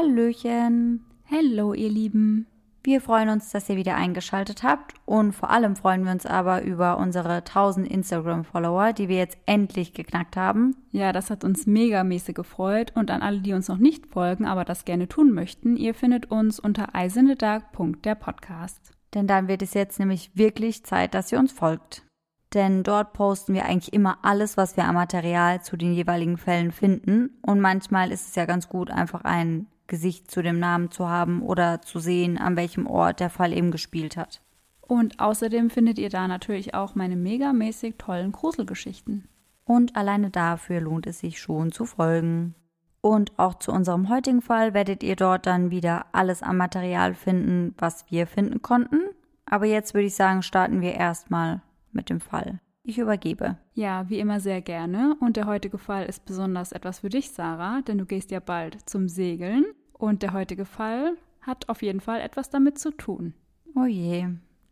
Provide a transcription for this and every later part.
Hallöchen. Hallo, ihr Lieben. Wir freuen uns, dass ihr wieder eingeschaltet habt und vor allem freuen wir uns aber über unsere 1000 Instagram-Follower, die wir jetzt endlich geknackt haben. Ja, das hat uns megamäßig gefreut und an alle, die uns noch nicht folgen, aber das gerne tun möchten, ihr findet uns unter eisendedark.der Podcast. Denn dann wird es jetzt nämlich wirklich Zeit, dass ihr uns folgt. Denn dort posten wir eigentlich immer alles, was wir am Material zu den jeweiligen Fällen finden. Und manchmal ist es ja ganz gut, einfach ein Gesicht zu dem Namen zu haben oder zu sehen, an welchem Ort der Fall eben gespielt hat. Und außerdem findet ihr da natürlich auch meine megamäßig tollen Gruselgeschichten. Und alleine dafür lohnt es sich schon zu folgen. Und auch zu unserem heutigen Fall werdet ihr dort dann wieder alles am Material finden, was wir finden konnten. Aber jetzt würde ich sagen, starten wir erstmal mit dem Fall. Ich übergebe. Ja, wie immer sehr gerne. Und der heutige Fall ist besonders etwas für dich, Sarah, denn du gehst ja bald zum Segeln. Und der heutige Fall hat auf jeden Fall etwas damit zu tun. Oh je.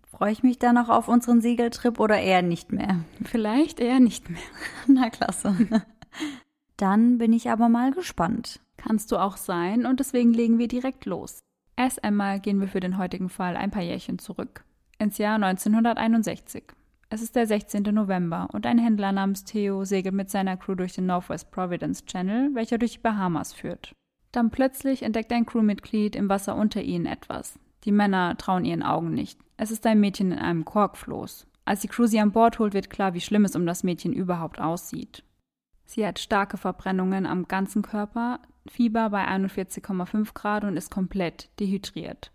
Freue ich mich da noch auf unseren Segeltrip oder eher nicht mehr? Vielleicht eher nicht mehr. Na klasse. Dann bin ich aber mal gespannt. Kannst du auch sein und deswegen legen wir direkt los. Erst einmal gehen wir für den heutigen Fall ein paar Jährchen zurück. Ins Jahr 1961. Es ist der 16. November und ein Händler namens Theo segelt mit seiner Crew durch den Northwest Providence Channel, welcher durch die Bahamas führt. Dann plötzlich entdeckt ein Crewmitglied im Wasser unter ihnen etwas. Die Männer trauen ihren Augen nicht. Es ist ein Mädchen in einem Korkfloß. Als die Crew sie an Bord holt, wird klar, wie schlimm es um das Mädchen überhaupt aussieht. Sie hat starke Verbrennungen am ganzen Körper, Fieber bei 41,5 Grad und ist komplett dehydriert.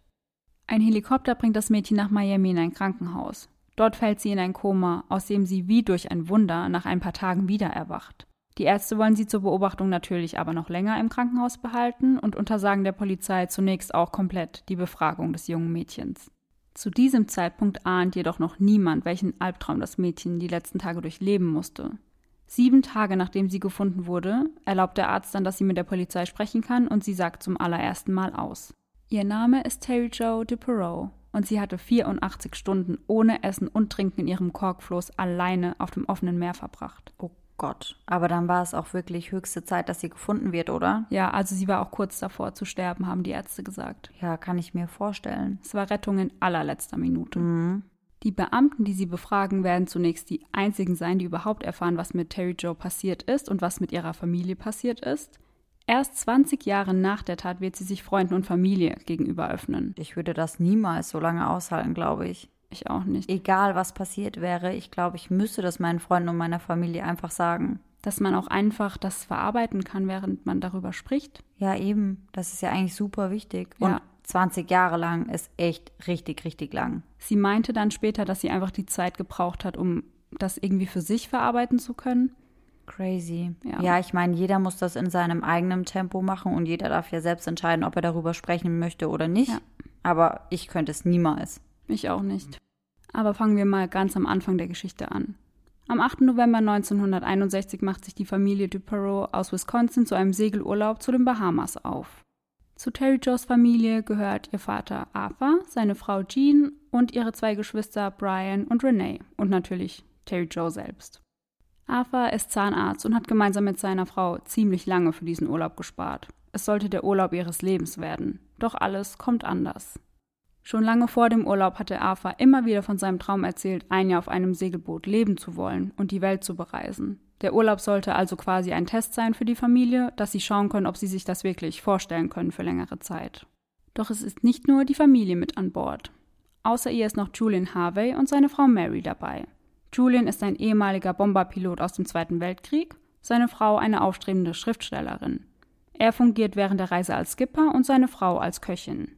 Ein Helikopter bringt das Mädchen nach Miami in ein Krankenhaus. Dort fällt sie in ein Koma, aus dem sie wie durch ein Wunder nach ein paar Tagen wieder erwacht. Die Ärzte wollen sie zur Beobachtung natürlich aber noch länger im Krankenhaus behalten und untersagen der Polizei zunächst auch komplett die Befragung des jungen Mädchens. Zu diesem Zeitpunkt ahnt jedoch noch niemand, welchen Albtraum das Mädchen die letzten Tage durchleben musste. Sieben Tage nachdem sie gefunden wurde, erlaubt der Arzt dann, dass sie mit der Polizei sprechen kann und sie sagt zum allerersten Mal aus. Ihr Name ist Terry Jo DePerot und sie hatte 84 Stunden ohne Essen und Trinken in ihrem Korkfloß alleine auf dem offenen Meer verbracht. Oh Gott. Aber dann war es auch wirklich höchste Zeit, dass sie gefunden wird, oder? Ja, also sie war auch kurz davor zu sterben, haben die Ärzte gesagt. Ja, kann ich mir vorstellen. Es war Rettung in allerletzter Minute. Mhm. Die Beamten, die sie befragen, werden zunächst die einzigen sein, die überhaupt erfahren, was mit Terry Joe passiert ist und was mit ihrer Familie passiert ist. Erst 20 Jahre nach der Tat wird sie sich Freunden und Familie gegenüber öffnen. Ich würde das niemals so lange aushalten, glaube ich. Ich auch nicht. Egal, was passiert wäre, ich glaube, ich müsste das meinen Freunden und meiner Familie einfach sagen. Dass man auch einfach das verarbeiten kann, während man darüber spricht. Ja, eben. Das ist ja eigentlich super wichtig. Und Ja. 20 Jahre lang ist echt richtig, richtig lang. Sie meinte dann später, dass sie einfach die Zeit gebraucht hat, um das irgendwie für sich verarbeiten zu können. Crazy. Ja. Ja, ich meine, jeder muss das in seinem eigenen Tempo machen und jeder darf ja selbst entscheiden, ob er darüber sprechen möchte oder nicht. Ja. Aber ich könnte es niemals. Ich auch nicht. Aber fangen wir mal ganz am Anfang der Geschichte an. Am 8. November 1961 macht sich die Familie Duperot aus Wisconsin zu einem Segelurlaub zu den Bahamas auf. Zu Terry Joes Familie gehört ihr Vater Arthur, seine Frau Jean und ihre zwei Geschwister Brian und Renee und natürlich Terry Joe selbst. Arthur ist Zahnarzt und hat gemeinsam mit seiner Frau ziemlich lange für diesen Urlaub gespart. Es sollte der Urlaub ihres Lebens werden. Doch alles kommt anders. Schon lange vor dem Urlaub hatte Arthur immer wieder von seinem Traum erzählt, ein Jahr auf einem Segelboot leben zu wollen und die Welt zu bereisen. Der Urlaub sollte also quasi ein Test sein für die Familie, dass sie schauen können, ob sie sich das wirklich vorstellen können für längere Zeit. Doch es ist nicht nur die Familie mit an Bord. Außer ihr ist noch Julian Harvey und seine Frau Mary dabei. Julian ist ein ehemaliger Bomberpilot aus dem Zweiten Weltkrieg, seine Frau eine aufstrebende Schriftstellerin. Er fungiert während der Reise als Skipper und seine Frau als Köchin.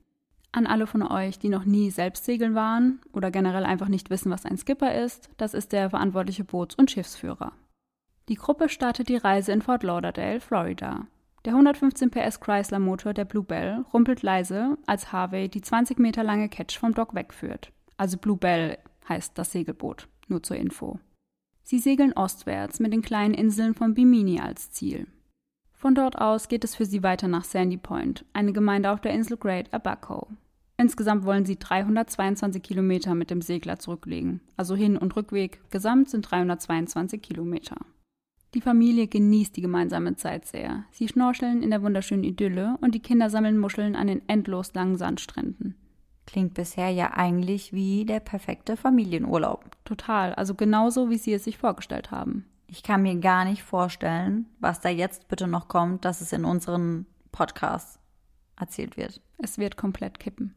An alle von euch, die noch nie selbst segeln waren oder generell einfach nicht wissen, was ein Skipper ist, das ist der verantwortliche Boots- und Schiffsführer. Die Gruppe startet die Reise in Fort Lauderdale, Florida. Der 115 PS Chrysler Motor der Bluebell rumpelt leise, als Harvey die 20 Meter lange Catch vom Dock wegführt. Also Bluebell heißt das Segelboot, nur zur Info. Sie segeln ostwärts mit den kleinen Inseln von Bimini als Ziel. Von dort aus geht es für sie weiter nach Sandy Point, eine Gemeinde auf der Insel Great Abaco. Insgesamt wollen sie 322 Kilometer mit dem Segler zurücklegen, also Hin- und Rückweg. Gesamt sind 322 Kilometer. Die Familie genießt die gemeinsame Zeit sehr. Sie schnorcheln in der wunderschönen Idylle und die Kinder sammeln Muscheln an den endlos langen Sandstränden. Klingt bisher ja eigentlich wie der perfekte Familienurlaub. Total, also genauso, wie sie es sich vorgestellt haben. Ich kann mir gar nicht vorstellen, was da jetzt bitte noch kommt, dass es in unseren Podcasts erzählt wird. Es wird komplett kippen.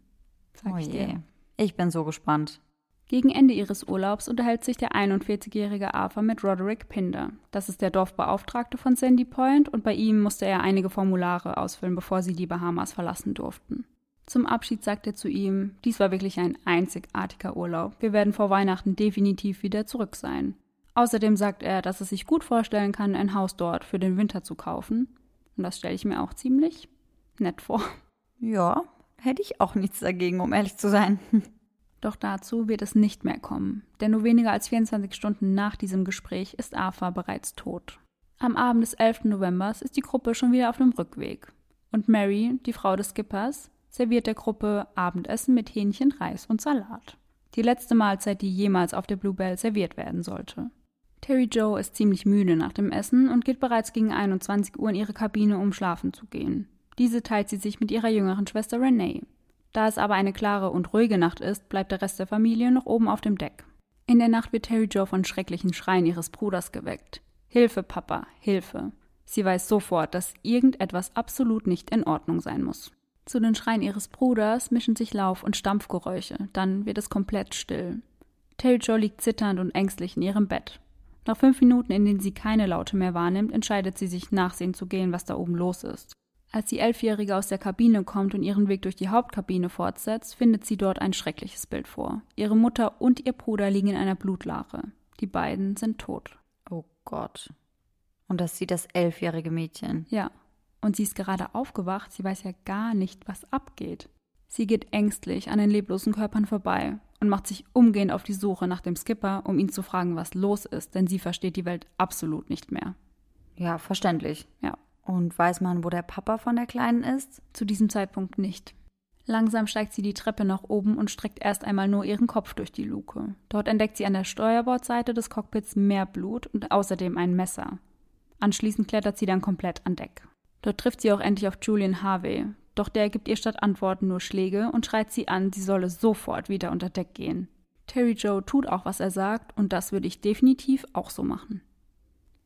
Sag oh ich je. dir. Ich bin so gespannt. Gegen Ende ihres Urlaubs unterhält sich der 41-jährige Arthur mit Roderick Pinder. Das ist der Dorfbeauftragte von Sandy Point und bei ihm musste er einige Formulare ausfüllen, bevor sie die Bahamas verlassen durften. Zum Abschied sagt er zu ihm, dies war wirklich ein einzigartiger Urlaub. Wir werden vor Weihnachten definitiv wieder zurück sein. Außerdem sagt er, dass es sich gut vorstellen kann, ein Haus dort für den Winter zu kaufen. Und das stelle ich mir auch ziemlich nett vor. Ja, hätte ich auch nichts dagegen, um ehrlich zu sein. Doch dazu wird es nicht mehr kommen, denn nur weniger als 24 Stunden nach diesem Gespräch ist Arthur bereits tot. Am Abend des 11. Novembers ist die Gruppe schon wieder auf dem Rückweg. Und Mary, die Frau des Skippers, serviert der Gruppe Abendessen mit Hähnchen, Reis und Salat. Die letzte Mahlzeit, die jemals auf der Bluebell serviert werden sollte. Terry Joe ist ziemlich müde nach dem Essen und geht bereits gegen 21 Uhr in ihre Kabine, um schlafen zu gehen. Diese teilt sie sich mit ihrer jüngeren Schwester Renee. Da es aber eine klare und ruhige Nacht ist, bleibt der Rest der Familie noch oben auf dem Deck. In der Nacht wird Terry Joe von schrecklichen Schreien ihres Bruders geweckt. Hilfe, Papa, Hilfe. Sie weiß sofort, dass irgendetwas absolut nicht in Ordnung sein muss. Zu den Schreien ihres Bruders mischen sich Lauf- und Stampfgeräusche, dann wird es komplett still. Terry Joe liegt zitternd und ängstlich in ihrem Bett. Nach fünf Minuten, in denen sie keine Laute mehr wahrnimmt, entscheidet sie sich, nachsehen zu gehen, was da oben los ist. Als die Elfjährige aus der Kabine kommt und ihren Weg durch die Hauptkabine fortsetzt, findet sie dort ein schreckliches Bild vor. Ihre Mutter und ihr Bruder liegen in einer Blutlache. Die beiden sind tot. Oh Gott. Und das sieht das elfjährige Mädchen. Ja. Und sie ist gerade aufgewacht, sie weiß ja gar nicht, was abgeht. Sie geht ängstlich an den leblosen Körpern vorbei und macht sich umgehend auf die Suche nach dem Skipper, um ihn zu fragen, was los ist, denn sie versteht die Welt absolut nicht mehr. Ja, verständlich. Ja. Und weiß man, wo der Papa von der Kleinen ist? Zu diesem Zeitpunkt nicht. Langsam steigt sie die Treppe nach oben und streckt erst einmal nur ihren Kopf durch die Luke. Dort entdeckt sie an der Steuerbordseite des Cockpits mehr Blut und außerdem ein Messer. Anschließend klettert sie dann komplett an Deck. Dort trifft sie auch endlich auf Julian Harvey, doch der gibt ihr statt Antworten nur Schläge und schreit sie an, sie solle sofort wieder unter Deck gehen. Terry Joe tut auch, was er sagt, und das würde ich definitiv auch so machen.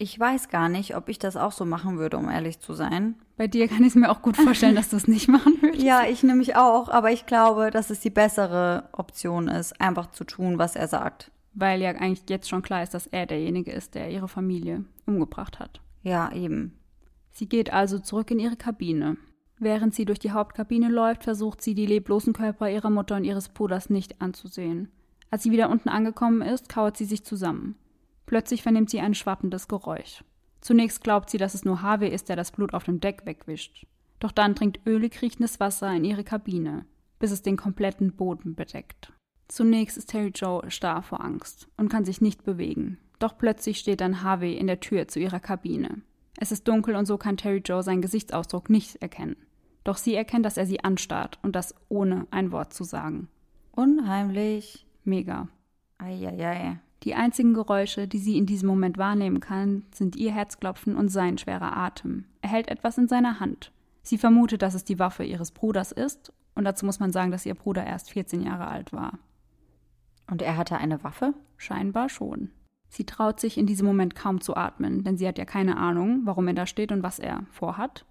Ich weiß gar nicht, ob ich das auch so machen würde, um ehrlich zu sein. Bei dir kann ich es mir auch gut vorstellen, dass du es nicht machen würdest. Ja, ich nämlich auch, aber ich glaube, dass es die bessere Option ist, einfach zu tun, was er sagt. Weil ja eigentlich jetzt schon klar ist, dass er derjenige ist, der ihre Familie umgebracht hat. Ja, eben. Sie geht also zurück in ihre Kabine. Während sie durch die Hauptkabine läuft, versucht sie, die leblosen Körper ihrer Mutter und ihres Bruders nicht anzusehen. Als sie wieder unten angekommen ist, kauert sie sich zusammen. Plötzlich vernimmt sie ein schwappendes Geräusch. Zunächst glaubt sie, dass es nur Harvey ist, der das Blut auf dem Deck wegwischt. Doch dann dringt ölig riechendes Wasser in ihre Kabine, bis es den kompletten Boden bedeckt. Zunächst ist Terry Joe starr vor Angst und kann sich nicht bewegen. Doch plötzlich steht dann Harvey in der Tür zu ihrer Kabine. Es ist dunkel und so kann Terry Joe seinen Gesichtsausdruck nicht erkennen. Doch sie erkennt, dass er sie anstarrt und das ohne ein Wort zu sagen. Unheimlich. Mega. Eieiei. Die einzigen Geräusche, die sie in diesem Moment wahrnehmen kann, sind ihr Herzklopfen und sein schwerer Atem. Er hält etwas in seiner Hand. Sie vermutet, dass es die Waffe ihres Bruders ist, und dazu muss man sagen, dass ihr Bruder erst 14 Jahre alt war. Und er hatte eine Waffe? Scheinbar schon. Sie traut sich in diesem Moment kaum zu atmen, denn sie hat ja keine Ahnung, warum er da steht und was er vorhat.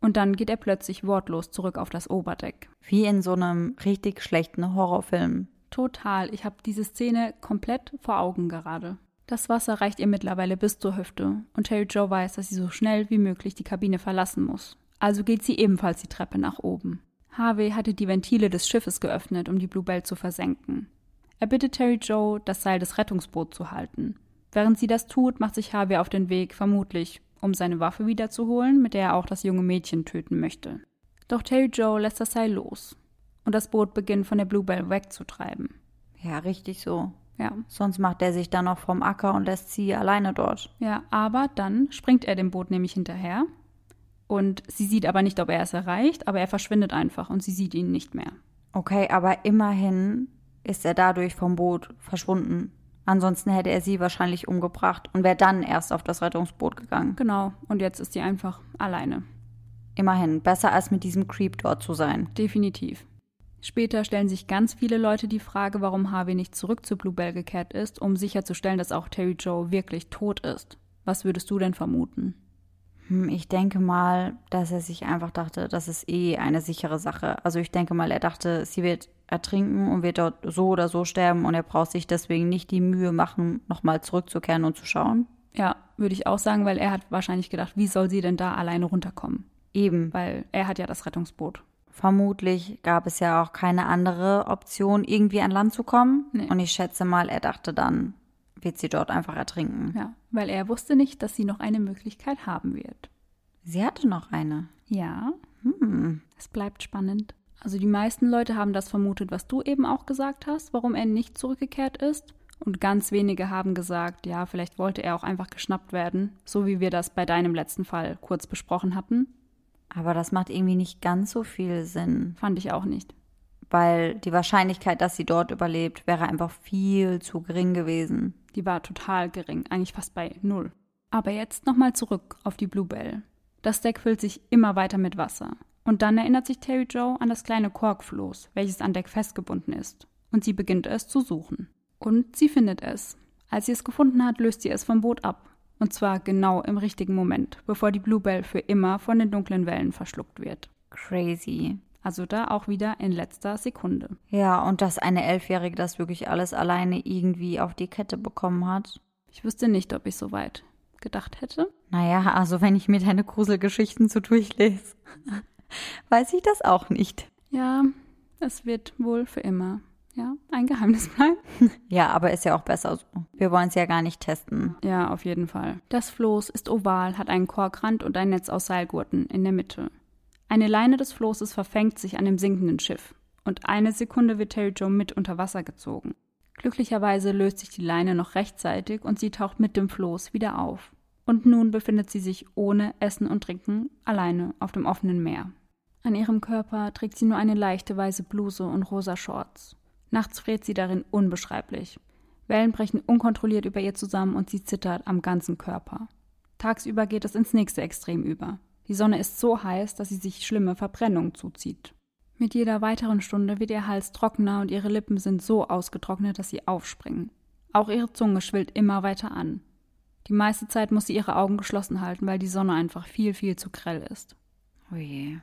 Und dann geht er plötzlich wortlos zurück auf das Oberdeck. Wie in so einem richtig schlechten Horrorfilm. Total. Ich habe diese Szene komplett vor Augen gerade. Das Wasser reicht ihr mittlerweile bis zur Hüfte und Terry Joe weiß, dass sie so schnell wie möglich die Kabine verlassen muss. Also geht sie ebenfalls die Treppe nach oben. Harvey hatte die Ventile des Schiffes geöffnet, um die Bluebell zu versenken. Er bittet Terry Joe, das Seil des Rettungsboots zu halten. Während sie das tut, macht sich Harvey auf den Weg, vermutlich, um seine Waffe wiederzuholen, mit der er auch das junge Mädchen töten möchte. Doch Terry Joe lässt das Seil los und das Boot beginnt von der Bluebell wegzutreiben. Ja, richtig so. Ja. Sonst macht er sich dann noch vom Acker und lässt sie alleine dort. Ja, aber dann springt er dem Boot nämlich hinterher. Und sie sieht aber nicht, ob er es erreicht, aber er verschwindet einfach und sie sieht ihn nicht mehr. Okay, aber immerhin ist er dadurch vom Boot verschwunden. Ansonsten hätte er sie wahrscheinlich umgebracht und wäre dann erst auf das Rettungsboot gegangen. Genau, und jetzt ist sie einfach alleine. Immerhin, besser als mit diesem Creep dort zu sein. Definitiv. Später stellen sich ganz viele Leute die Frage, warum Harvey nicht zurück zu Bluebell gekehrt ist, um sicherzustellen, dass auch Terry Joe wirklich tot ist. Was würdest du denn vermuten? Hm, ich denke mal, dass er sich einfach dachte, das ist eh eine sichere Sache. Also ich denke mal, er dachte, sie wird ertrinken und wird dort so oder so sterben und er braucht sich deswegen nicht die Mühe machen, nochmal zurückzukehren und zu schauen. Ja, würde ich auch sagen, weil er hat wahrscheinlich gedacht, wie soll sie denn da alleine runterkommen? Eben. Weil er hat ja das Rettungsboot. Vermutlich gab es ja auch keine andere Option, irgendwie an Land zu kommen. Nee. Und ich schätze mal, er dachte dann, wird sie dort einfach ertrinken. Ja, weil er wusste nicht, dass sie noch eine Möglichkeit haben wird. Sie hatte noch eine. Ja, Hm. es bleibt spannend. Also die meisten Leute haben das vermutet, was du eben auch gesagt hast, warum er nicht zurückgekehrt ist. Und ganz wenige haben gesagt, ja, vielleicht wollte er auch einfach geschnappt werden, so wie wir das bei deinem letzten Fall kurz besprochen hatten. Aber das macht irgendwie nicht ganz so viel Sinn, Fand ich auch nicht. weil die Wahrscheinlichkeit, dass sie dort überlebt, wäre einfach viel zu gering gewesen. Die war total gering, eigentlich fast bei null. Aber jetzt nochmal zurück auf die Bluebell. Das Deck füllt sich immer weiter mit Wasser. Und dann erinnert sich Terry Joe an das kleine Korkfloß, welches an Deck festgebunden ist. Und sie beginnt es zu suchen. Und sie findet es. Als sie es gefunden hat, löst sie es vom Boot ab. Und zwar genau im richtigen Moment, bevor die Bluebell für immer von den dunklen Wellen verschluckt wird. Crazy. Also da auch wieder in letzter Sekunde. Ja, und dass eine Elfjährige das wirklich alles alleine irgendwie auf die Kette bekommen hat. Ich wüsste nicht, ob ich so weit gedacht hätte. Naja, also wenn ich mir deine Gruselgeschichten so durchlese, weiß ich das auch nicht. Ja, es wird wohl für immer, ja, ein Geheimnis bleiben. Ja, aber ist ja auch besser so. Wir wollen es ja gar nicht testen. Ja, auf jeden Fall. Das Floß ist oval, hat einen Korkrand und ein Netz aus Seilgurten in der Mitte. Eine Leine des Floßes verfängt sich an dem sinkenden Schiff. Und eine Sekunde wird Terry Joe mit unter Wasser gezogen. Glücklicherweise löst sich die Leine noch rechtzeitig und sie taucht mit dem Floß wieder auf. Und nun befindet sie sich ohne Essen und Trinken alleine auf dem offenen Meer. An ihrem Körper trägt sie nur eine leichte weiße Bluse und rosa Shorts. Nachts friert sie darin unbeschreiblich. Wellen brechen unkontrolliert über ihr zusammen und sie zittert am ganzen Körper. Tagsüber geht es ins nächste Extrem über. Die Sonne ist so heiß, dass sie sich schlimme Verbrennungen zuzieht. Mit jeder weiteren Stunde wird ihr Hals trockener und ihre Lippen sind so ausgetrocknet, dass sie aufspringen. Auch ihre Zunge schwillt immer weiter an. Die meiste Zeit muss sie ihre Augen geschlossen halten, weil die Sonne einfach viel, viel zu grell ist. Oh je.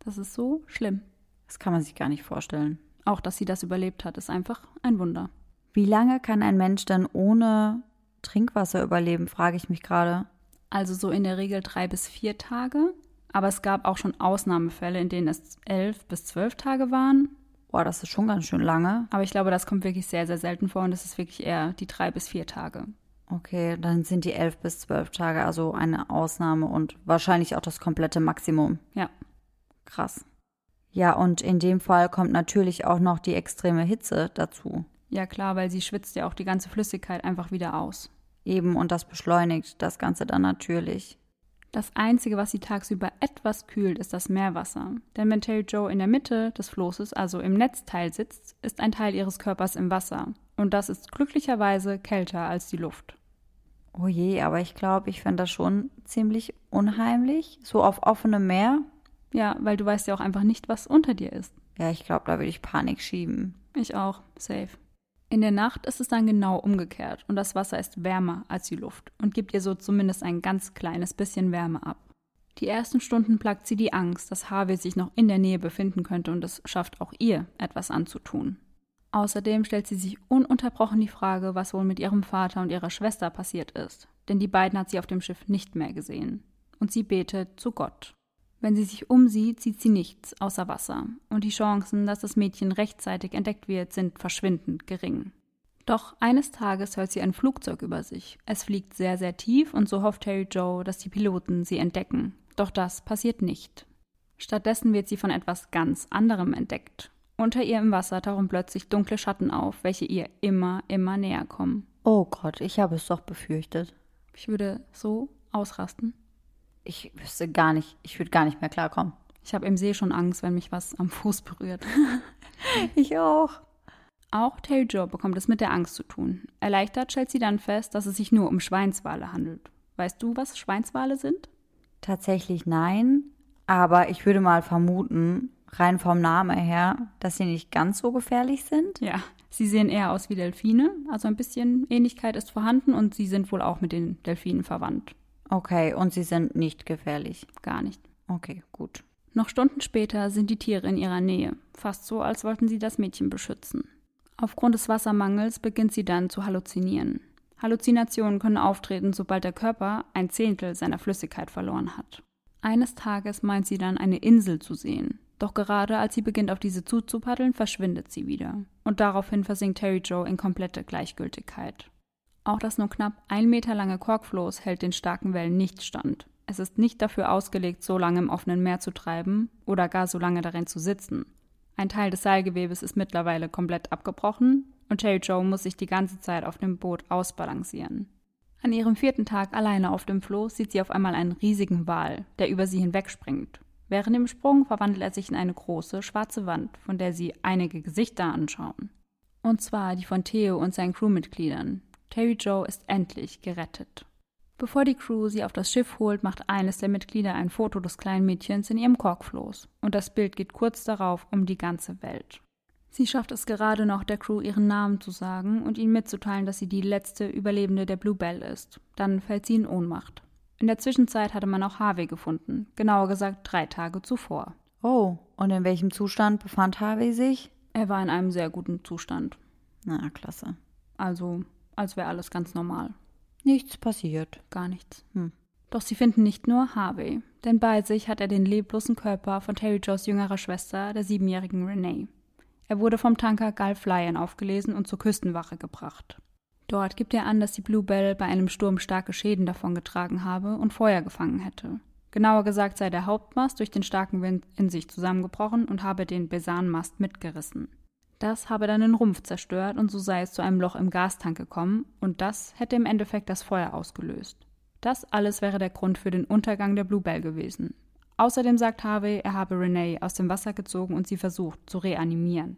Das ist so schlimm. Das kann man sich gar nicht vorstellen. Auch, dass sie das überlebt hat, ist einfach ein Wunder. Wie lange kann ein Mensch denn ohne Trinkwasser überleben, frage ich mich gerade. Also so in der Regel drei bis vier Tage. Aber es gab auch schon Ausnahmefälle, in denen es elf bis zwölf Tage waren. Boah, das ist schon ganz schön lange. Aber ich glaube, das kommt wirklich sehr, sehr selten vor und es ist wirklich eher die drei bis vier Tage. Okay, dann sind die elf bis zwölf Tage also eine Ausnahme und wahrscheinlich auch das komplette Maximum. Ja. Krass. Ja, und in dem Fall kommt natürlich auch noch die extreme Hitze dazu. Ja, klar, weil sie schwitzt ja auch die ganze Flüssigkeit einfach wieder aus. Eben, und das beschleunigt das Ganze dann natürlich. Das Einzige, was sie tagsüber etwas kühlt, ist das Meerwasser. Denn wenn Terry Joe in der Mitte des Floßes, also im Netzteil sitzt, ist ein Teil ihres Körpers im Wasser. Und das ist glücklicherweise kälter als die Luft. Oh je, aber ich glaube, ich fände das schon ziemlich unheimlich. So auf offenem Meer. Ja, weil du weißt ja auch einfach nicht, was unter dir ist. Ja, ich glaube, da würde ich Panik schieben. Ich auch. Safe. In der Nacht ist es dann genau umgekehrt und das Wasser ist wärmer als die Luft und gibt ihr so zumindest ein ganz kleines bisschen Wärme ab. Die ersten Stunden plagt sie die Angst, dass Harvey sich noch in der Nähe befinden könnte und es schafft auch ihr, etwas anzutun. Außerdem stellt sie sich ununterbrochen die Frage, was wohl mit ihrem Vater und ihrer Schwester passiert ist, denn die beiden hat sie auf dem Schiff nicht mehr gesehen. Und sie betet zu Gott. Wenn sie sich umsieht, sieht sie nichts außer Wasser, und die Chancen, dass das Mädchen rechtzeitig entdeckt wird, sind verschwindend gering. Doch eines Tages hört sie ein Flugzeug über sich. Es fliegt sehr, sehr tief und so hofft Harry Joe, dass die Piloten sie entdecken. Doch das passiert nicht. Stattdessen wird sie von etwas ganz anderem entdeckt. Unter ihr im Wasser tauchen plötzlich dunkle Schatten auf, welche ihr immer, immer näher kommen. Oh Gott, ich habe es doch befürchtet. Ich würde so ausrasten. Ich wüsste gar nicht, ich würde gar nicht mehr klarkommen. Ich habe im See schon Angst, wenn mich was am Fuß berührt. Ich auch. Auch Joe bekommt es mit der Angst zu tun. Erleichtert stellt sie dann fest, dass es sich nur um Schweinswale handelt. Weißt du, was Schweinswale sind? Tatsächlich nein, aber ich würde mal vermuten, rein vom Namen her, dass sie nicht ganz so gefährlich sind. Ja, sie sehen eher aus wie Delfine, also ein bisschen Ähnlichkeit ist vorhanden und sie sind wohl auch mit den Delfinen verwandt. Okay, und sie sind nicht gefährlich. Gar nicht. Okay, gut. Noch Stunden später sind die Tiere in ihrer Nähe, fast so, als wollten sie das Mädchen beschützen. Aufgrund des Wassermangels beginnt sie dann zu halluzinieren. Halluzinationen können auftreten, sobald der Körper ein Zehntel seiner Flüssigkeit verloren hat. Eines Tages meint sie dann eine Insel zu sehen. Doch gerade als sie beginnt, auf diese zuzupaddeln, verschwindet sie wieder. Und daraufhin versinkt Terry Joe in komplette Gleichgültigkeit. Auch das nur knapp ein Meter lange Korkfloß hält den starken Wellen nicht stand. Es ist nicht dafür ausgelegt, so lange im offenen Meer zu treiben oder gar so lange darin zu sitzen. Ein Teil des Seilgewebes ist mittlerweile komplett abgebrochen und Cherry Joe muss sich die ganze Zeit auf dem Boot ausbalancieren. An ihrem vierten Tag alleine auf dem Floß sieht sie auf einmal einen riesigen Wal, der über sie hinwegspringt. Während dem Sprung verwandelt er sich in eine große, schwarze Wand, von der sie einige Gesichter anschauen. Und zwar die von Theo und seinen Crewmitgliedern. Terry Joe ist endlich gerettet. Bevor die Crew sie auf das Schiff holt, macht eines der Mitglieder ein Foto des kleinen Mädchens in ihrem Korkfloß. Und das Bild geht kurz darauf um die ganze Welt. Sie schafft es gerade noch, der Crew ihren Namen zu sagen und ihnen mitzuteilen, dass sie die letzte Überlebende der Bluebell ist. Dann fällt sie in Ohnmacht. In der Zwischenzeit hatte man auch Harvey gefunden, genauer gesagt drei Tage zuvor. Oh, und in welchem Zustand befand Harvey sich? Er war in einem sehr guten Zustand. Na, klasse. Also, als wäre alles ganz normal. Nichts passiert. Gar nichts. Hm. Doch sie finden nicht nur Harvey, denn bei sich hat er den leblosen Körper von Terry Joes jüngerer Schwester, der siebenjährigen Renee. Er wurde vom Tanker Gulf Lion aufgelesen und zur Küstenwache gebracht. Dort gibt er an, dass die Bluebell bei einem Sturm starke Schäden davongetragen habe und Feuer gefangen hätte. Genauer gesagt sei der Hauptmast durch den starken Wind in sich zusammengebrochen und habe den Besanmast mitgerissen. Das habe dann den Rumpf zerstört und so sei es zu einem Loch im Gastank gekommen und das hätte im Endeffekt das Feuer ausgelöst. Das alles wäre der Grund für den Untergang der Bluebell gewesen. Außerdem sagt Harvey, er habe Renee aus dem Wasser gezogen und sie versucht zu reanimieren.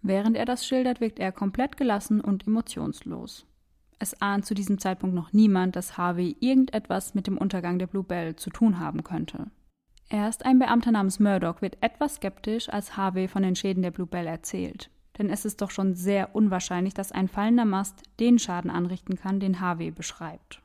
Während er das schildert, wirkt er komplett gelassen und emotionslos. Es ahnt zu diesem Zeitpunkt noch niemand, dass Harvey irgendetwas mit dem Untergang der Bluebell zu tun haben könnte. Erst ein Beamter namens Murdoch wird etwas skeptisch, als Harvey von den Schäden der Bluebell erzählt. Denn es ist doch schon sehr unwahrscheinlich, dass ein fallender Mast den Schaden anrichten kann, den Harvey beschreibt.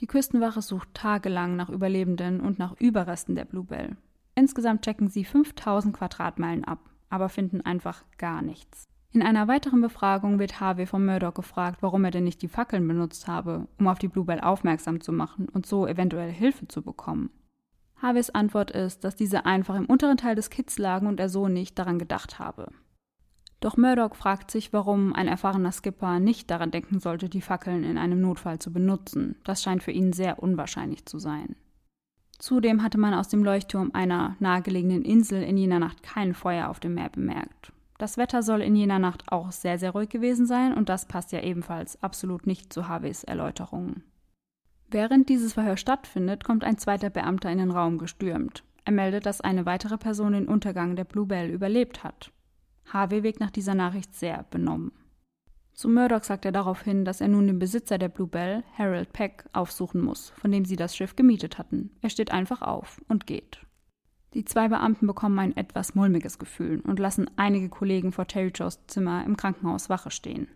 Die Küstenwache sucht tagelang nach Überlebenden und nach Überresten der Bluebell. Insgesamt checken sie 5000 Quadratmeilen ab, aber finden einfach gar nichts. In einer weiteren Befragung wird Harvey von Murdoch gefragt, warum er denn nicht die Fackeln benutzt habe, um auf die Bluebell aufmerksam zu machen und so eventuell Hilfe zu bekommen. Harveys Antwort ist, dass diese einfach im unteren Teil des Kits lagen und er so nicht daran gedacht habe. Doch Murdoch fragt sich, warum ein erfahrener Skipper nicht daran denken sollte, die Fackeln in einem Notfall zu benutzen. Das scheint für ihn sehr unwahrscheinlich zu sein. Zudem hatte man aus dem Leuchtturm einer nahegelegenen Insel in jener Nacht kein Feuer auf dem Meer bemerkt. Das Wetter soll in jener Nacht auch sehr, sehr ruhig gewesen sein und das passt ja ebenfalls absolut nicht zu Harveys Erläuterungen. Während dieses Verhör stattfindet, kommt ein zweiter Beamter in den Raum gestürmt. Er meldet, dass eine weitere Person den Untergang der Bluebell überlebt hat. Harvey nach dieser Nachricht sehr benommen. Zu Murdoch sagt er daraufhin, dass er nun den Besitzer der Bluebell, Harold Peck, aufsuchen muss, von dem sie das Schiff gemietet hatten. Er steht einfach auf und geht. Die zwei Beamten bekommen ein etwas mulmiges Gefühl und lassen einige Kollegen vor Terry Joes Zimmer im Krankenhaus Wache stehen.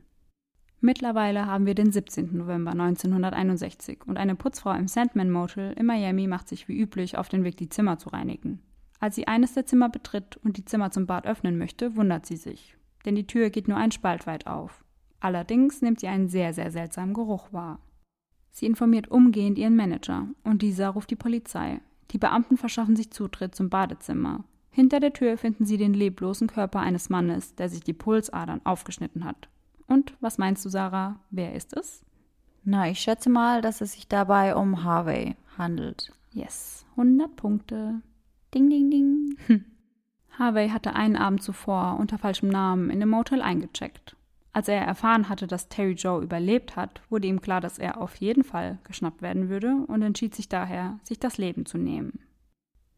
Mittlerweile haben wir den 17. November 1961 und eine Putzfrau im Sandman Motel in Miami macht sich wie üblich auf den Weg, die Zimmer zu reinigen. Als sie eines der Zimmer betritt und die Zimmer zum Bad öffnen möchte, wundert sie sich, denn die Tür geht nur ein Spalt weit auf. Allerdings nimmt sie einen sehr, sehr seltsamen Geruch wahr. Sie informiert umgehend ihren Manager und dieser ruft die Polizei. Die Beamten verschaffen sich Zutritt zum Badezimmer. Hinter der Tür finden sie den leblosen Körper eines Mannes, der sich die Pulsadern aufgeschnitten hat. Und was meinst du, Sarah? Wer ist es? Na, ich schätze mal, dass es sich dabei um Harvey handelt. Yes, 100 Punkte. Ding, ding, ding. Hm. Harvey hatte einen Abend zuvor unter falschem Namen in dem Motel eingecheckt. Als er erfahren hatte, dass Terry Joe überlebt hat, wurde ihm klar, dass er auf jeden Fall geschnappt werden würde und entschied sich daher, sich das Leben zu nehmen.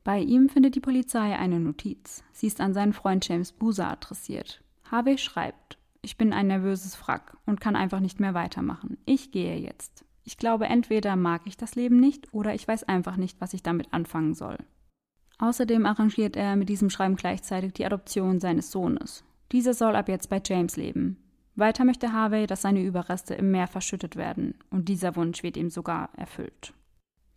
Bei ihm findet die Polizei eine Notiz. Sie ist an seinen Freund James Boozer adressiert. Harvey schreibt: Ich bin ein nervöses Frack und kann einfach nicht mehr weitermachen. Ich gehe jetzt. Ich glaube, entweder mag ich das Leben nicht oder ich weiß einfach nicht, was ich damit anfangen soll. Außerdem arrangiert er mit diesem Schreiben gleichzeitig die Adoption seines Sohnes. Dieser soll ab jetzt bei James leben. Weiter möchte Harvey, dass seine Überreste im Meer verschüttet werden, und dieser Wunsch wird ihm sogar erfüllt.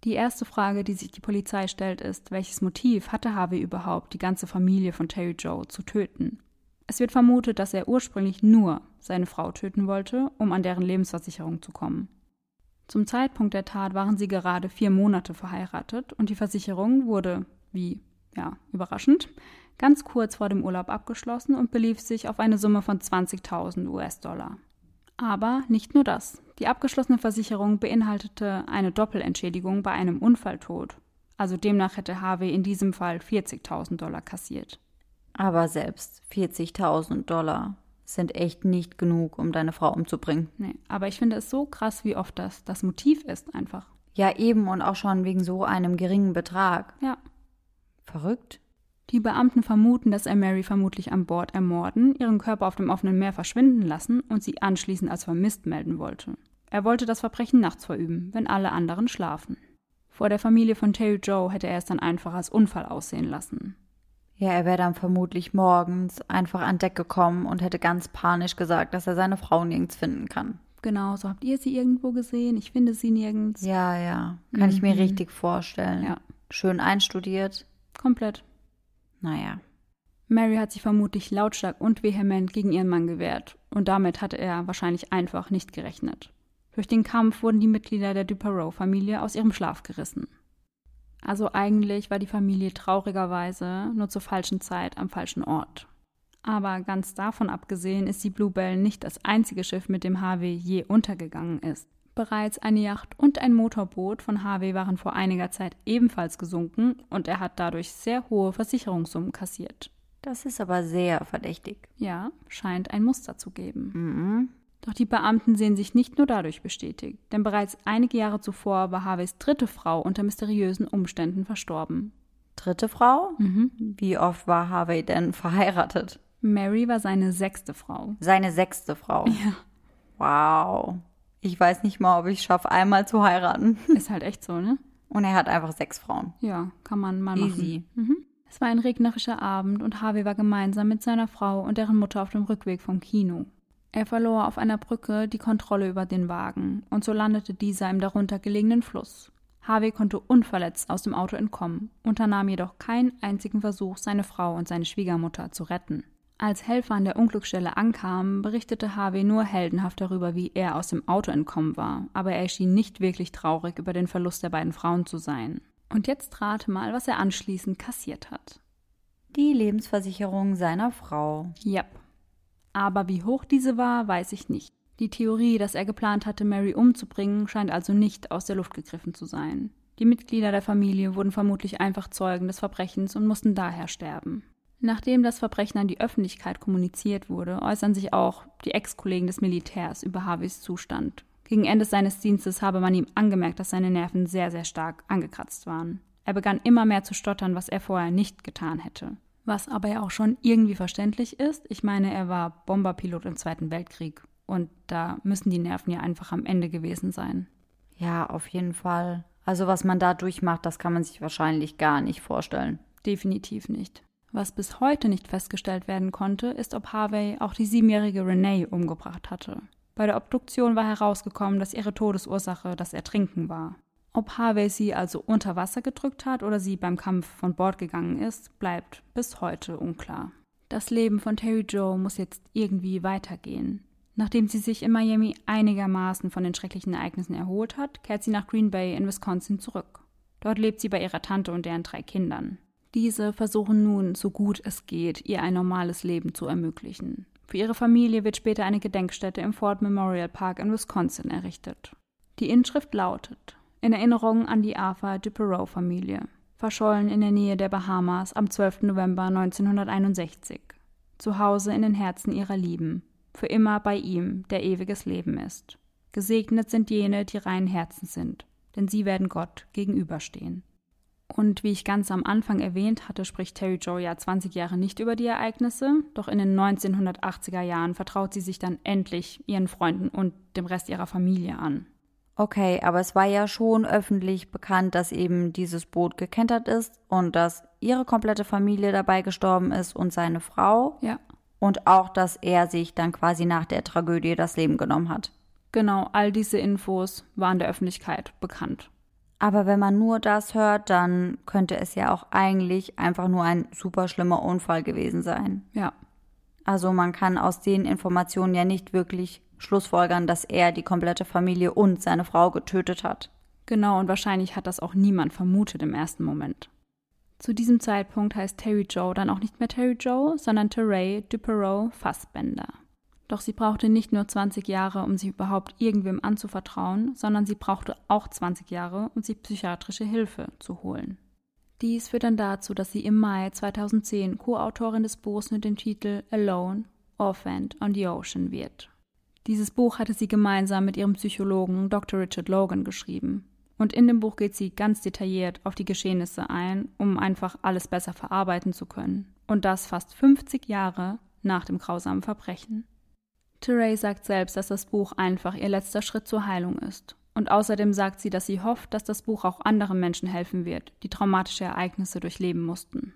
Die erste Frage, die sich die Polizei stellt, ist, welches Motiv hatte Harvey überhaupt, die ganze Familie von Terry Joe zu töten? Es wird vermutet, dass er ursprünglich nur seine Frau töten wollte, um an deren Lebensversicherung zu kommen. Zum Zeitpunkt der Tat waren sie gerade vier Monate verheiratet und die Versicherung wurde, wie, ja, überraschend, ganz kurz vor dem Urlaub abgeschlossen und belief sich auf eine Summe von 20.000 US-Dollar. Aber nicht nur das. Die abgeschlossene Versicherung beinhaltete eine Doppelentschädigung bei einem Unfalltod. Also demnach hätte Harvey in diesem Fall 40.000 Dollar kassiert. Aber selbst 40.000 Dollar sind echt nicht genug, um deine Frau umzubringen. Nee, aber ich finde es so krass, wie oft das das Motiv ist einfach. Ja, eben und auch schon wegen so einem geringen Betrag. Ja. Verrückt. Die Beamten vermuten, dass er Mary vermutlich an Bord ermorden, ihren Körper auf dem offenen Meer verschwinden lassen und sie anschließend als vermisst melden wollte. Er wollte das Verbrechen nachts verüben, wenn alle anderen schlafen. Vor der Familie von Terry Joe hätte er es dann einfach als Unfall aussehen lassen. Ja, er wäre dann vermutlich morgens einfach an Deck gekommen und hätte ganz panisch gesagt, dass er seine Frau nirgends finden kann. Genau, so habt ihr sie irgendwo gesehen? Ich finde sie nirgends. Ja, ja. Kann ich mir Mhm. richtig vorstellen. Ja. Schön einstudiert. Komplett. Naja. Mary hat sich vermutlich lautstark und vehement gegen ihren Mann gewehrt, und damit hatte er wahrscheinlich einfach nicht gerechnet. Durch den Kampf wurden die Mitglieder der Duperow-Familie aus ihrem Schlaf gerissen. Also eigentlich war die Familie traurigerweise nur zur falschen Zeit am falschen Ort. Aber ganz davon abgesehen ist die Bluebell nicht das einzige Schiff, mit dem Harvey je untergegangen ist. Bereits eine Yacht und ein Motorboot von Harvey waren vor einiger Zeit ebenfalls gesunken und er hat dadurch sehr hohe Versicherungssummen kassiert. Das ist aber sehr verdächtig. Ja, scheint ein Muster zu geben. Mhm. Doch die Beamten sehen sich nicht nur dadurch bestätigt, denn bereits einige Jahre zuvor war Harveys dritte Frau unter mysteriösen Umständen verstorben. Dritte Frau? Mhm. Wie oft war Harvey denn verheiratet? Mary war seine sechste Frau. Seine sechste Frau. Ja. Wow. Ich weiß nicht mal, ob ich es schaffe, einmal zu heiraten. Ist halt echt so, ne? Und er hat einfach sechs Frauen. Ja, kann man mal Easy. machen. Mhm. Es war ein regnerischer Abend und Harvey war gemeinsam mit seiner Frau und deren Mutter auf dem Rückweg vom Kino. Er verlor auf einer Brücke die Kontrolle über den Wagen und so landete dieser im darunter gelegenen Fluss. Harvey konnte unverletzt aus dem Auto entkommen, unternahm jedoch keinen einzigen Versuch, seine Frau und seine Schwiegermutter zu retten. Als Helfer an der Unglücksstelle ankamen, berichtete Harvey nur heldenhaft darüber, wie er aus dem Auto entkommen war, aber er schien nicht wirklich traurig über den Verlust der beiden Frauen zu sein. Und jetzt rate mal, was er anschließend kassiert hat. Die Lebensversicherung seiner Frau. Yep. Aber wie hoch diese war, weiß ich nicht. Die Theorie, dass er geplant hatte, Mary umzubringen, scheint also nicht aus der Luft gegriffen zu sein. Die Mitglieder der Familie wurden vermutlich einfach Zeugen des Verbrechens und mussten daher sterben. Nachdem das Verbrechen an die Öffentlichkeit kommuniziert wurde, äußern sich auch die Ex-Kollegen des Militärs über Harveys Zustand. Gegen Ende seines Dienstes habe man ihm angemerkt, dass seine Nerven sehr, sehr stark angekratzt waren. Er begann immer mehr zu stottern, was er vorher nicht getan hätte. Was aber ja auch schon irgendwie verständlich ist. Ich meine, er war Bomberpilot im Zweiten Weltkrieg. Und da müssen die Nerven ja einfach am Ende gewesen sein. Ja, auf jeden Fall. Also was man da durchmacht, das kann man sich wahrscheinlich gar nicht vorstellen. Definitiv nicht. Was bis heute nicht festgestellt werden konnte, ist, ob Harvey auch die siebenjährige Renee umgebracht hatte. Bei der Obduktion war herausgekommen, dass ihre Todesursache das Ertrinken war. Ob Harvey sie also unter Wasser gedrückt hat oder sie beim Kampf von Bord gegangen ist, bleibt bis heute unklar. Das Leben von Terry Joe muss jetzt irgendwie weitergehen. Nachdem sie sich in Miami einigermaßen von den schrecklichen Ereignissen erholt hat, kehrt sie nach Green Bay in Wisconsin zurück. Dort lebt sie bei ihrer Tante und deren drei Kindern. Diese versuchen nun, so gut es geht, ihr ein normales Leben zu ermöglichen. Für ihre Familie wird später eine Gedenkstätte im Ford Memorial Park in Wisconsin errichtet. Die Inschrift lautet in Erinnerung an die Arthur Duperow-Familie, verschollen in der Nähe der Bahamas am 12. November 1961. Zu Hause in den Herzen ihrer Lieben, für immer bei ihm, der ewiges Leben ist. Gesegnet sind jene, die reinen Herzens sind, denn sie werden Gott gegenüberstehen. Und wie ich ganz am Anfang erwähnt hatte, spricht Terry Joe ja 20 Jahre nicht über die Ereignisse, doch in den 1980er Jahren vertraut sie sich dann endlich ihren Freunden und dem Rest ihrer Familie an. Okay, aber es war ja schon öffentlich bekannt, dass eben dieses Boot gekentert ist und dass ihre komplette Familie dabei gestorben ist und seine Frau. Ja. Und auch, dass er sich dann quasi nach der Tragödie das Leben genommen hat. Genau, all diese Infos waren der Öffentlichkeit bekannt. Aber wenn man nur das hört, dann könnte es ja auch eigentlich einfach nur ein super schlimmer Unfall gewesen sein. Ja. Also man kann aus den Informationen ja nicht wirklich schlussfolgern, dass er die komplette Familie und seine Frau getötet hat. Genau, und wahrscheinlich hat das auch niemand vermutet im ersten Moment. Zu diesem Zeitpunkt heißt Terry Joe dann auch nicht mehr Terry Joe, sondern Teray Duperow Fassbender. Doch sie brauchte nicht nur 20 Jahre, um sich überhaupt irgendwem anzuvertrauen, sondern sie brauchte auch 20 Jahre, um sich psychiatrische Hilfe zu holen. Dies führt dann dazu, dass sie im Mai 2010 Co-Autorin des Buchs mit dem Titel Alone, Orphaned on the Ocean wird. Dieses Buch hatte sie gemeinsam mit ihrem Psychologen Dr. Richard Logan geschrieben. Und in dem Buch geht sie ganz detailliert auf die Geschehnisse ein, um einfach alles besser verarbeiten zu können. Und das fast 50 Jahre nach dem grausamen Verbrechen. Teray sagt selbst, dass das Buch einfach ihr letzter Schritt zur Heilung ist. Und außerdem sagt sie, dass sie hofft, dass das Buch auch anderen Menschen helfen wird, die traumatische Ereignisse durchleben mussten.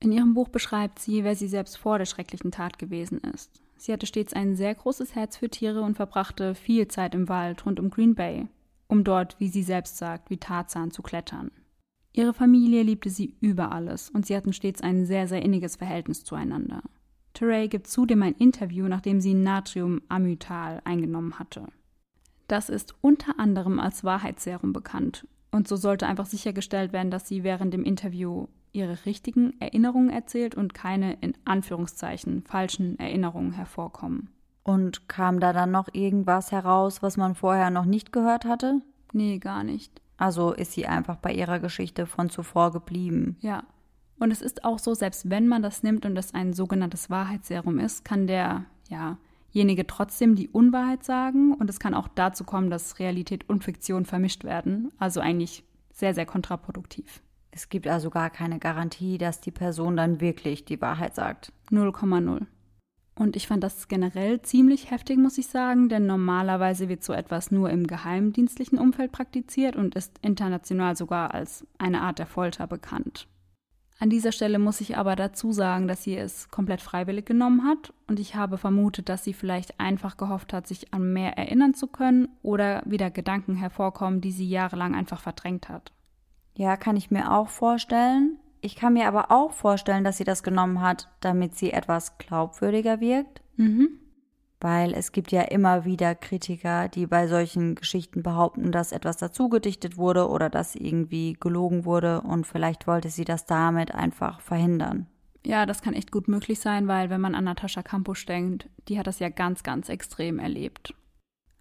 In ihrem Buch beschreibt sie, wer sie selbst vor der schrecklichen Tat gewesen ist. Sie hatte stets ein sehr großes Herz für Tiere und verbrachte viel Zeit im Wald rund um Green Bay, um dort, wie sie selbst sagt, wie Tarzan zu klettern. Ihre Familie liebte sie über alles und sie hatten stets ein sehr, sehr inniges Verhältnis zueinander. Teray gibt zudem ein Interview, nachdem sie Natriumamytal eingenommen hatte. Das ist unter anderem als Wahrheitsserum bekannt und so sollte einfach sichergestellt werden, dass sie während dem Interview ihre richtigen Erinnerungen erzählt und keine in Anführungszeichen falschen Erinnerungen hervorkommen. Und kam da dann noch irgendwas heraus, was man vorher noch nicht gehört hatte? Nee, gar nicht. Also ist sie einfach bei ihrer Geschichte von zuvor geblieben. Ja. Und es ist auch so, selbst wenn man das nimmt und es ein sogenanntes Wahrheitsserum ist, kann der, ja, jenige trotzdem die Unwahrheit sagen und es kann auch dazu kommen, dass Realität und Fiktion vermischt werden. Also eigentlich sehr, sehr kontraproduktiv. Es gibt also gar keine Garantie, dass die Person dann wirklich die Wahrheit sagt. 0,0. Und ich fand das generell ziemlich heftig, muss ich sagen, denn normalerweise wird so etwas nur im geheimdienstlichen Umfeld praktiziert und ist international sogar als eine Art der Folter bekannt. An dieser Stelle muss ich aber dazu sagen, dass sie es komplett freiwillig genommen hat und ich habe vermutet, dass sie vielleicht einfach gehofft hat, sich an mehr erinnern zu können oder wieder Gedanken hervorkommen, die sie jahrelang einfach verdrängt hat. Ja, kann ich mir auch vorstellen. Ich kann mir aber auch vorstellen, dass sie das genommen hat, damit sie etwas glaubwürdiger wirkt. Mhm. Weil es gibt ja immer wieder Kritiker, die bei solchen Geschichten behaupten, dass etwas dazugedichtet wurde oder dass irgendwie gelogen wurde und vielleicht wollte sie das damit einfach verhindern. Ja, das kann echt gut möglich sein, weil wenn man an Natascha Campus denkt, die hat das ja ganz, ganz extrem erlebt.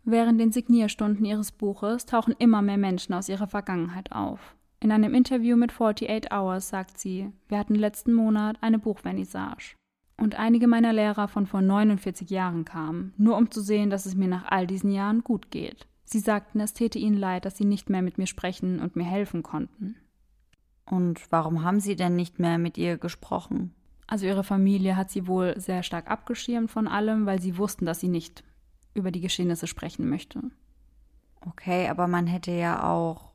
Während den Signierstunden ihres Buches tauchen immer mehr Menschen aus ihrer Vergangenheit auf. In einem Interview mit 48 Hours sagt sie, wir hatten letzten Monat eine Buchvernissage. Und einige meiner Lehrer von vor 49 Jahren kamen, nur um zu sehen, dass es mir nach all diesen Jahren gut geht. Sie sagten, es täte ihnen leid, dass sie nicht mehr mit mir sprechen und mir helfen konnten. Und warum haben sie denn nicht mehr mit ihr gesprochen? Also ihre Familie hat sie wohl sehr stark abgeschirmt von allem, weil sie wussten, dass sie nicht über die Geschehnisse sprechen möchte. Okay, aber man hätte ja auch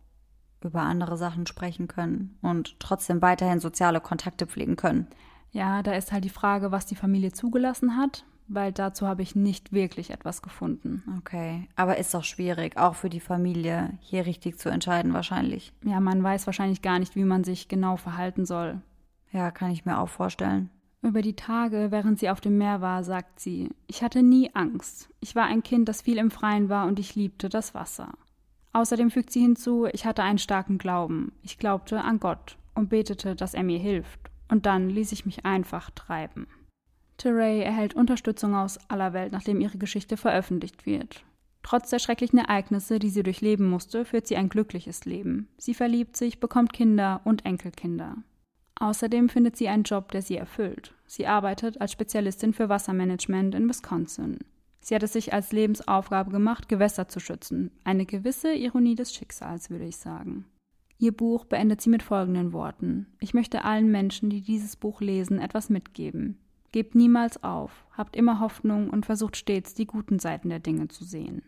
über andere Sachen sprechen können und trotzdem weiterhin soziale Kontakte pflegen können. Ja, da ist halt die Frage, was die Familie zugelassen hat, weil dazu habe ich nicht wirklich etwas gefunden. Okay, aber ist doch schwierig, auch für die Familie hier richtig zu entscheiden wahrscheinlich. Ja, man weiß wahrscheinlich gar nicht, wie man sich genau verhalten soll. Ja, kann ich mir auch vorstellen. Über die Tage, während sie auf dem Meer war, sagt sie, ich hatte nie Angst. Ich war ein Kind, das viel im Freien war und ich liebte das Wasser. Außerdem fügt sie hinzu, ich hatte einen starken Glauben. Ich glaubte an Gott und betete, dass er mir hilft. Und dann ließ ich mich einfach treiben. Teray erhält Unterstützung aus aller Welt, nachdem ihre Geschichte veröffentlicht wird. Trotz der schrecklichen Ereignisse, die sie durchleben musste, führt sie ein glückliches Leben. Sie verliebt sich, bekommt Kinder und Enkelkinder. Außerdem findet sie einen Job, der sie erfüllt. Sie arbeitet als Spezialistin für Wassermanagement in Wisconsin. Sie hat es sich als Lebensaufgabe gemacht, Gewässer zu schützen. Eine gewisse Ironie des Schicksals, würde ich sagen. Ihr Buch beendet sie mit folgenden Worten. Ich möchte allen Menschen, die dieses Buch lesen, etwas mitgeben. Gebt niemals auf, habt immer Hoffnung und versucht stets die guten Seiten der Dinge zu sehen.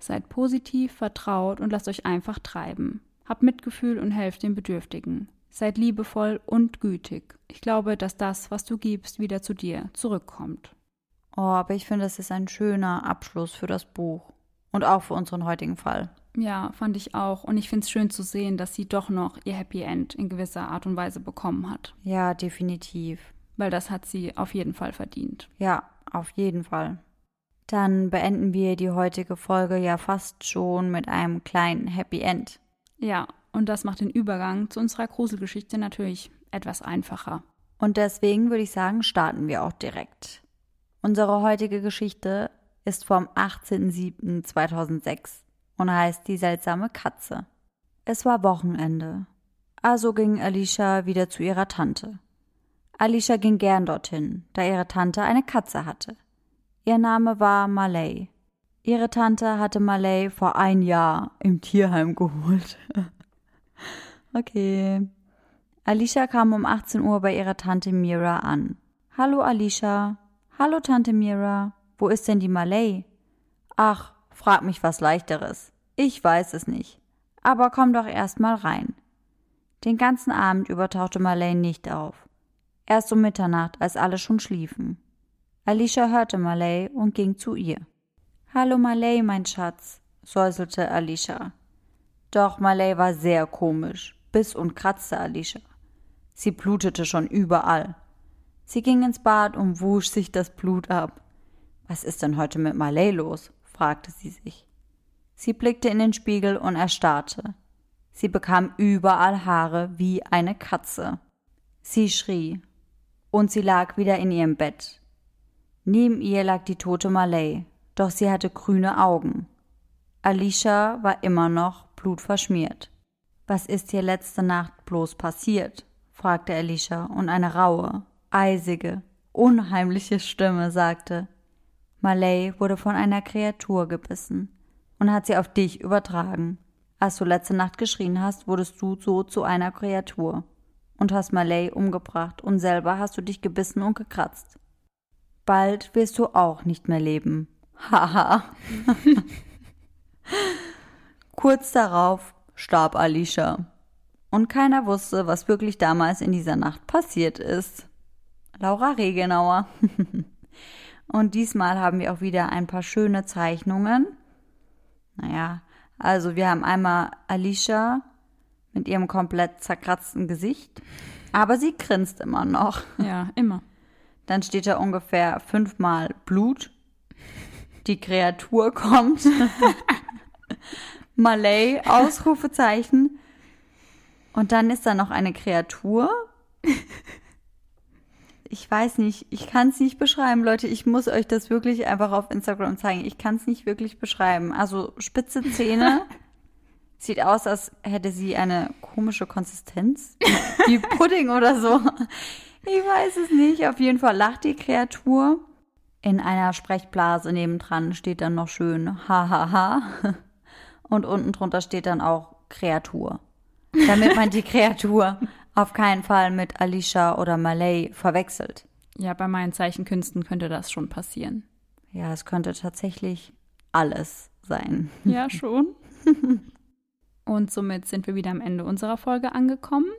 Seid positiv, vertraut und lasst euch einfach treiben. Habt Mitgefühl und helft den Bedürftigen. Seid liebevoll und gütig. Ich glaube, dass das, was du gibst, wieder zu dir zurückkommt. Oh, aber ich finde, das ist ein schöner Abschluss für das Buch. Und auch für unseren heutigen Fall. Ja, fand ich auch. Und ich finde es schön zu sehen, dass sie doch noch ihr Happy End in gewisser Art und Weise bekommen hat. Ja, definitiv. Weil das hat sie auf jeden Fall verdient. Ja, auf jeden Fall. Dann beenden wir die heutige Folge ja fast schon mit einem kleinen Happy End. Ja, und das macht den Übergang zu unserer Gruselgeschichte natürlich etwas einfacher. Und deswegen würde ich sagen, starten wir auch direkt. Unsere heutige Geschichte ist vom 18.07.2006 und heißt Die seltsame Katze. Es war Wochenende. Also ging Alicia wieder zu ihrer Tante. Alicia ging gern dorthin, da ihre Tante eine Katze hatte. Ihr Name war Malay. Ihre Tante hatte Malay vor ein Jahr im Tierheim geholt. okay. Alicia kam um 18 Uhr bei ihrer Tante Mira an. Hallo Alicia. Hallo Tante Mira. Wo ist denn die Malay? Ach, frag mich was leichteres. Ich weiß es nicht. Aber komm doch erst mal rein. Den ganzen Abend über tauchte Marlene nicht auf. Erst um Mitternacht, als alle schon schliefen. Alicia hörte Marley und ging zu ihr. Hallo Marley, mein Schatz, säuselte Alicia. Doch Marley war sehr komisch, biss und kratzte Alicia. Sie blutete schon überall. Sie ging ins Bad und wusch sich das Blut ab. Was ist denn heute mit Marley los? Fragte sie sich. Sie blickte in den Spiegel und erstarrte. Sie bekam überall Haare wie eine Katze. Sie schrie. Und sie lag wieder in ihrem Bett. Neben ihr lag die tote Malay, doch sie hatte grüne Augen. Alicia war immer noch blutverschmiert. Was ist hier letzte Nacht bloß passiert? fragte Alicia und eine raue, eisige, unheimliche Stimme sagte Malay wurde von einer Kreatur gebissen und hat sie auf dich übertragen. Als du letzte Nacht geschrien hast, wurdest du so zu einer Kreatur und hast Malay umgebracht und selber hast du dich gebissen und gekratzt. Bald wirst du auch nicht mehr leben. Haha. Kurz darauf starb Alicia. Und keiner wusste, was wirklich damals in dieser Nacht passiert ist. Laura Regenauer. und diesmal haben wir auch wieder ein paar schöne Zeichnungen naja, also wir haben einmal Alicia mit ihrem komplett zerkratzten Gesicht, aber sie grinst immer noch. Ja, immer. Dann steht da ungefähr fünfmal Blut. Die Kreatur kommt. Malay, Ausrufezeichen. Und dann ist da noch eine Kreatur ich weiß nicht, ich kann es nicht beschreiben, Leute. Ich muss euch das wirklich einfach auf Instagram zeigen. Ich kann es nicht wirklich beschreiben. Also spitze Zähne. Sieht aus, als hätte sie eine komische Konsistenz. Wie Pudding oder so. Ich weiß es nicht. Auf jeden Fall lacht die Kreatur. In einer Sprechblase nebendran steht dann noch schön Hahaha. Und unten drunter steht dann auch Kreatur. Damit man die Kreatur auf keinen Fall mit Alicia oder Malay verwechselt. Ja, bei meinen Zeichenkünsten könnte das schon passieren. Ja, es könnte tatsächlich alles sein. Ja, schon. Und somit sind wir wieder am Ende unserer Folge angekommen.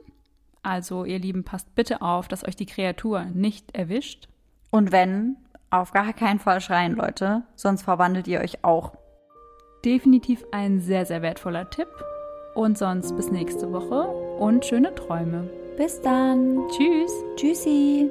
Also, ihr Lieben, passt bitte auf, dass euch die Kreatur nicht erwischt. Und wenn, auf gar keinen Fall schreien, Leute, sonst verwandelt ihr euch auch. Definitiv ein sehr, sehr wertvoller Tipp. Und sonst bis nächste Woche und schöne Träume. Bis dann. Tschüss. Tschüssi.